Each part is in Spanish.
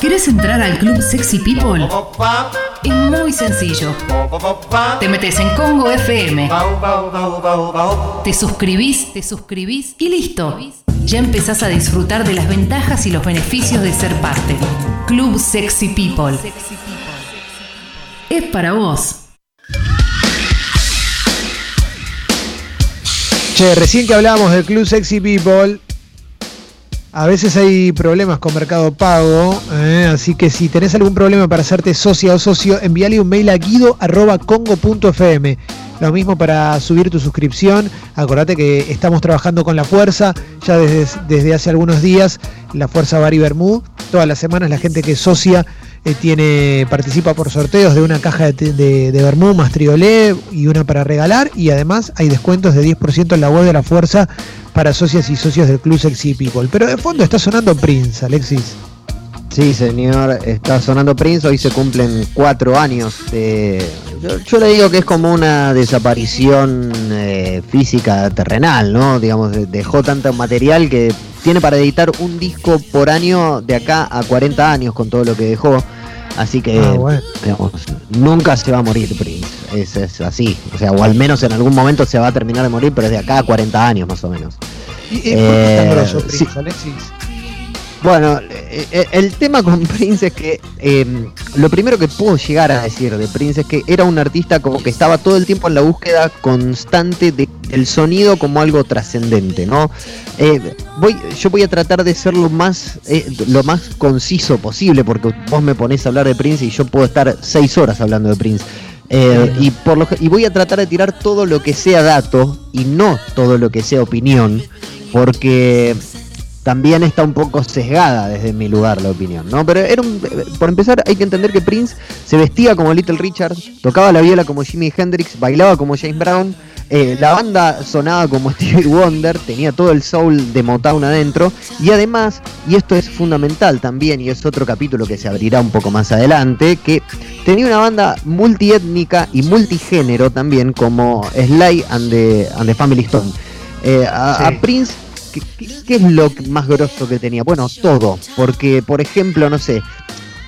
¿Quieres entrar al club Sexy People? Es muy sencillo. Te metes en Congo FM. Te suscribís, te suscribís y listo. Ya empezás a disfrutar de las ventajas y los beneficios de ser parte. Club Sexy People. Es para vos. Che, recién que hablábamos del Club Sexy People, a veces hay problemas con Mercado Pago, ¿eh? así que si tenés algún problema para hacerte socia o socio, envíale un mail a guido.congo.fm. Lo mismo para subir tu suscripción. Acordate que estamos trabajando con la fuerza ya desde, desde hace algunos días. La fuerza Bari Bermú. Todas las semanas la gente que es socia eh, tiene, participa por sorteos de una caja de, de, de más triolé y una para regalar. Y además hay descuentos de 10% en la web de la fuerza para socias y socios del Club Sexy People. Pero de fondo está sonando Prince, Alexis. Sí, señor, está sonando Prince. Hoy se cumplen cuatro años. De... Yo, yo le digo que es como una desaparición eh, física terrenal, ¿no? Digamos, dejó tanto material que tiene para editar un disco por año de acá a 40 años con todo lo que dejó. Así que, Ah, bueno. digamos, nunca se va a morir Prince. Es, es así. O sea, o al menos en algún momento se va a terminar de morir, pero es de acá a 40 años más o menos. ¿Y, eh, ¿Por qué es tan Eh, grosso Prince, sí. Alexis? Bueno, eh, eh, el tema con Prince es que eh, lo primero que puedo llegar a decir de Prince es que era un artista como que estaba todo el tiempo en la búsqueda constante de- del sonido como algo trascendente, ¿no? Eh, voy, yo voy a tratar de ser lo más, eh, lo más conciso posible porque vos me ponés a hablar de Prince y yo puedo estar seis horas hablando de Prince. Eh, y, por lo, y voy a tratar de tirar todo lo que sea dato y no todo lo que sea opinión, porque también está un poco sesgada desde mi lugar la opinión, ¿no? Pero era un, por empezar hay que entender que Prince se vestía como Little Richard, tocaba la viola como Jimi Hendrix, bailaba como James Brown, eh, la banda sonaba como Stevie Wonder, tenía todo el soul de Motown adentro y además, y esto es fundamental también y es otro capítulo que se abrirá un poco más adelante, que tenía una banda multiétnica y multigénero también como Sly and the, and the Family Stone. Eh, a, Sí. a Prince ¿Qué, es lo más grosso que tenía? Bueno, todo. Porque, por ejemplo, no sé,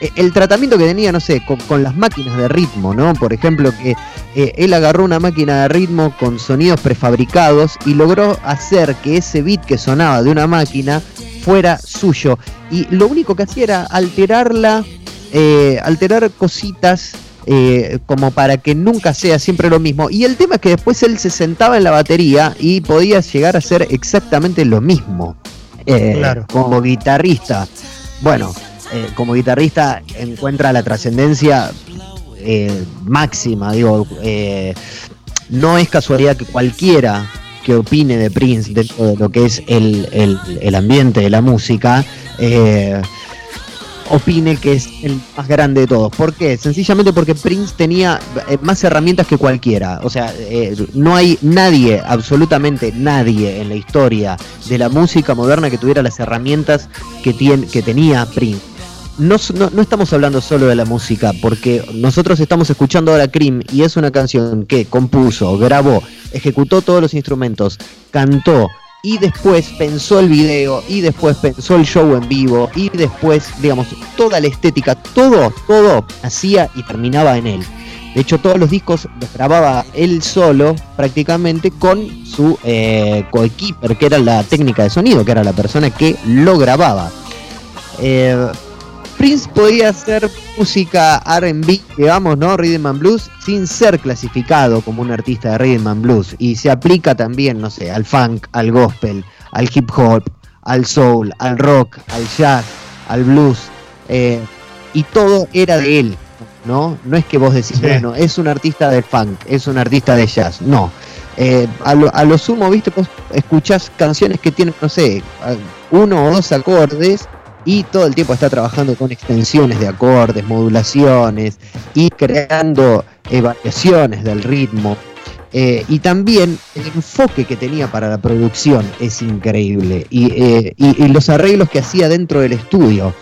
eh, el tratamiento que tenía, no sé, con, con las máquinas de ritmo, ¿no? Por ejemplo, que eh, él agarró una máquina de ritmo con sonidos prefabricados y logró hacer que ese beat que sonaba de una máquina fuera suyo. Y lo único que hacía era alterarla, eh, alterar cositas eh, como para que nunca sea siempre lo mismo. Y el tema es que después él se sentaba en la batería y podía llegar a ser exactamente lo mismo. Eh, Claro. Como guitarrista. Bueno, eh, como guitarrista encuentra la trascendencia eh, máxima. Digo, eh, no es casualidad que cualquiera que opine de Prince dentro de lo que es el, el- el ambiente de la música, eh, opine que es el más grande de todos. ¿Por qué? Sencillamente porque Prince tenía eh, más herramientas que cualquiera. O sea, eh, no hay nadie, absolutamente nadie en la historia de la música moderna que tuviera las herramientas que, tiene, que tenía Prince. No, no, no estamos hablando solo de la música, porque nosotros estamos escuchando ahora Cream y es una canción que compuso, grabó, ejecutó todos los instrumentos, cantó y después pensó el video y después pensó el show en vivo y después, digamos, toda la estética, todo, todo hacía y terminaba en él. De hecho, todos los discos los grababa él solo, prácticamente, con su eh, coequiper, que era la técnica de sonido, que era la persona que lo grababa. Eh, Prince podía hacer música RB, digamos, ¿no? Rhythm and Blues, sin ser clasificado como un artista de Rhythm and Blues. Y se aplica también, no sé, al funk, al gospel, al hip hop, al soul, al rock, al jazz, al blues. eh, y todo era de él, ¿no? No es que vos decís, Sí. bueno, es un artista de funk, es un artista de jazz. No. Eh, a, lo, a lo sumo, viste, vos escuchás canciones que tienen, no sé, uno o dos acordes y todo el tiempo está trabajando con extensiones de acordes, modulaciones y creando eh, variaciones del ritmo. Eh, y también el enfoque que tenía para la producción es increíble. Y, eh, los arreglos que hacía dentro del estudio,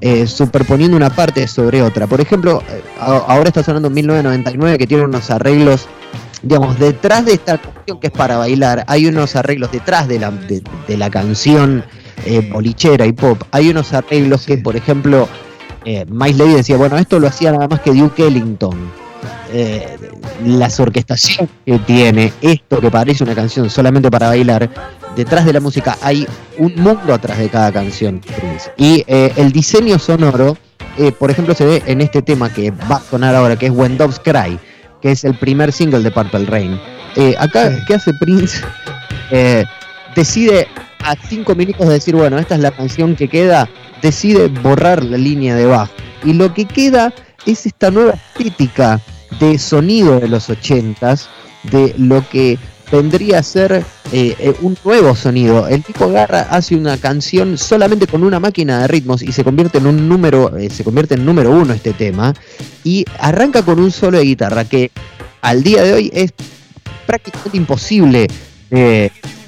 eh, superponiendo una parte sobre otra. Por ejemplo, ahora está sonando 1999 que tiene unos arreglos, digamos, detrás de esta canción que es para bailar, hay unos arreglos detrás de la, de la canción bolichera y pop, hay unos arreglos que, por ejemplo, eh, Miles Levy decía, bueno, esto lo hacía nada más que Duke Ellington. Eh, las orquestaciones que tiene, esto que parece una canción solamente para bailar, detrás de la música hay un mundo atrás de cada canción. Y eh, el diseño sonoro, eh, por ejemplo, se ve en este tema que va a sonar ahora, que es When Doves Cry, que es el primer single de Purple Rain. acá, ¿qué hace Prince? decide a cinco minutos de decir, bueno, esta es la canción que queda, decide borrar la línea de bajo. Y lo que queda es esta nueva estética de sonido de los ochentas, de lo que vendría a ser eh, eh, un nuevo sonido. El tipo agarra, hace una canción solamente con una máquina de ritmos y se convierte en un número, eh, se convierte en número uno este tema. Y arranca con un solo de guitarra que al día de hoy es prácticamente imposible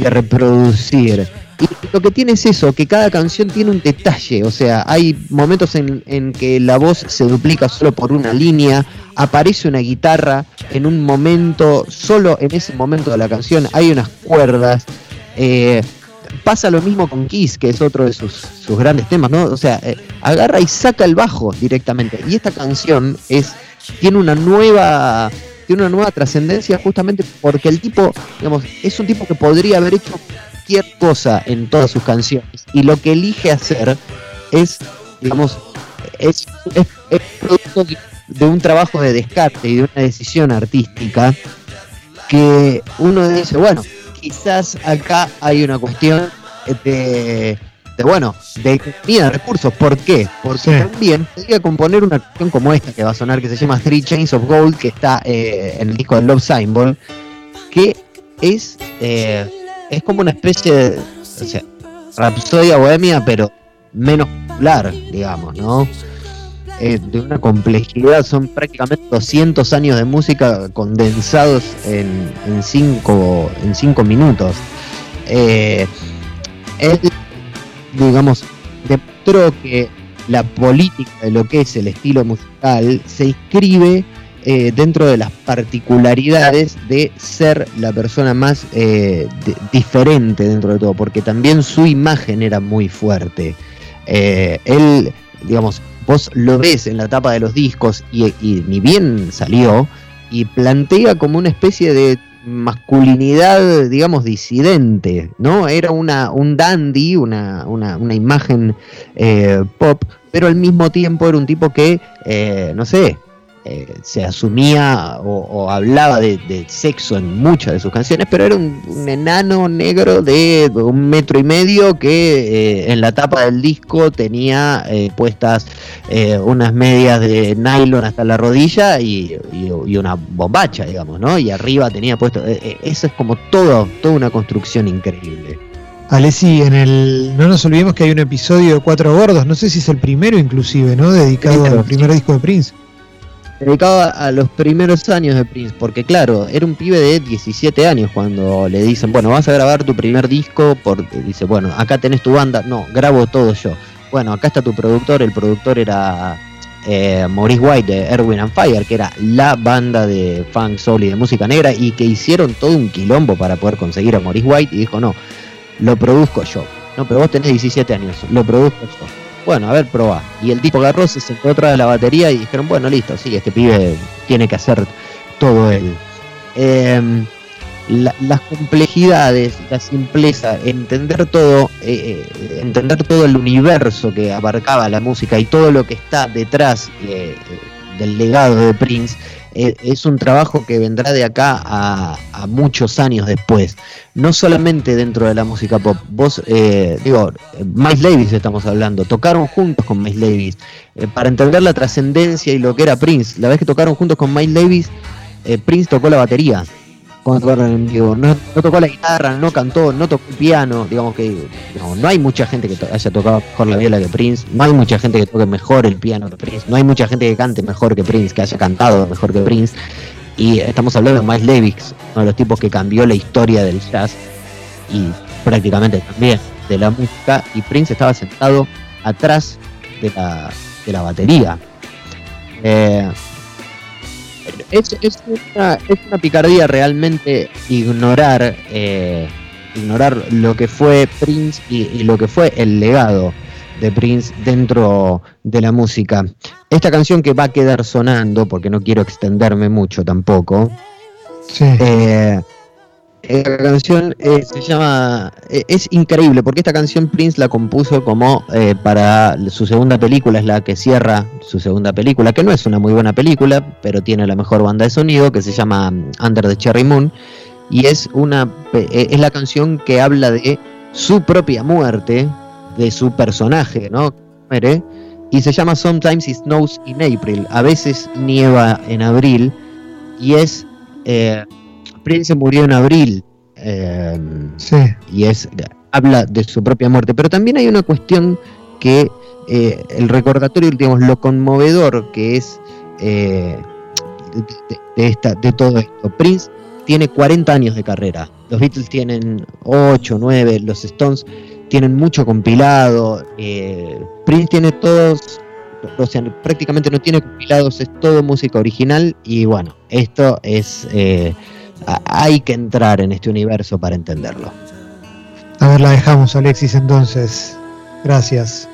de reproducir. Y lo que tiene es eso, que cada canción tiene un detalle, o sea, hay momentos en, que la voz se duplica solo por una línea, aparece una guitarra en un momento, solo en ese momento de la canción hay unas cuerdas. Eh, pasa lo mismo con Kiss, que es otro de sus, grandes temas, ¿no? O sea, eh, agarra y saca el bajo directamente. Y esta canción es tiene una nueva tiene una nueva trascendencia justamente porque el tipo, digamos, es un tipo que podría haber hecho cosa en todas sus canciones. Y lo que elige hacer es, digamos, es, producto de un trabajo de descarte y de una decisión artística que uno dice, bueno, quizás acá hay una cuestión de, de bueno, de economía de recursos. ¿Por qué? Porque también podría componer una canción como esta que va a sonar, que se llama Three Chains of Gold, que está eh, en el disco de Love Symbol, que es eh, es como una especie de o sea, rapsodia bohemia, pero menos popular, digamos, ¿no? Eh, de una complejidad, son prácticamente 200 años de música condensados en, en, cinco, en cinco minutos. Eh, él, digamos, demostró que la política de lo que es el estilo musical se inscribe eh, dentro de las particularidades de ser la persona más eh, diferente dentro de todo, porque también su imagen era muy fuerte. Eh, él, digamos, vos lo ves en la tapa de los discos y, ni bien salió, y plantea como una especie de masculinidad, digamos, disidente, ¿no? Era una, un dandy, una, una, una imagen pop, pero al mismo tiempo era un tipo que, no sé, eh, se asumía o, hablaba de, sexo en muchas de sus canciones, pero era un, enano negro de un metro y medio que eh, en la tapa del disco tenía eh, puestas unas medias de nylon hasta la rodilla y, una bombacha, digamos, ¿no? Y arriba tenía puesto. eso es como todo, toda una construcción increíble. Alessi, en el, no nos olvidemos que hay un episodio de Cuatro Gordos, no sé si es el primero inclusive, ¿no? Dedicado al primer disco de Prince dedicado a los primeros años de Prince, porque claro, era un pibe de 17 años cuando le dicen, bueno, vas a grabar tu primer disco, porque dice, bueno, acá tenés tu banda, no, grabo todo yo. Bueno, acá está tu productor, el productor era eh, Maurice White de Erwin and Fire, que era la banda de funk soul y de música negra, y que hicieron todo un quilombo para poder conseguir a Maurice White, y dijo, no, lo produzco yo. No, pero vos tenés 17 años, lo produzco yo bueno, a ver, probá. Y el tipo agarró, se sentó otra de la batería y dijeron, bueno, listo, sí, este pibe tiene que hacer todo él. Em, las complejidades, la simpleza, entender todo, eh, eh, entender todo el universo que abarcaba la música y todo lo que está detrás eh, del legado de Prince, es un trabajo que vendrá de acá a, muchos años después. No solamente dentro de la música pop. Vos, eh, digo, Miles Davis estamos hablando. Tocaron juntos con Miles Davis. Eh, para entender la trascendencia y lo que era Prince. La vez que tocaron juntos con Miles Davis, Prince tocó la batería no, tocó la guitarra, no cantó, no tocó el piano, digamos que no, hay mucha gente que haya tocado mejor la viola que Prince, no hay mucha gente que toque mejor el piano que Prince, no hay mucha gente que cante mejor que Prince, que haya cantado mejor que Prince, y estamos hablando de Miles Davis, uno de los tipos que cambió la historia del jazz y prácticamente también de la música, y Prince estaba sentado atrás de la, de la batería. Eh, es, una, picardía realmente ignorar eh, ignorar lo que fue Prince y, lo que fue el legado de Prince dentro de la música. Esta canción que va a quedar sonando, porque no quiero extenderme mucho tampoco, sí. Eh, la canción eh, se llama. Eh, es increíble porque esta canción Prince la compuso como eh, para su segunda película, es la que cierra su segunda película, que no es una muy buena película, pero tiene la mejor banda de sonido, que se llama mm, Under the Cherry Moon. Y es, una, es la canción que habla de su propia muerte, de su personaje, ¿no? Y se llama Sometimes It Snows in April. A veces nieva en abril. Y es. Prince murió en abril. Eh, y es habla de su propia muerte. Pero también hay una cuestión que eh, el recordatorio, digamos, lo conmovedor que es eh, de, esta, de todo esto. Prince tiene 40 años de carrera. Los Beatles tienen 8, 9, los Stones tienen mucho compilado. Prince tiene todos, o sea, prácticamente no tiene compilados, es todo música original. Y bueno, esto es hay que entrar en este universo para entenderlo. A ver, la dejamos, Alexis, entonces. Gracias.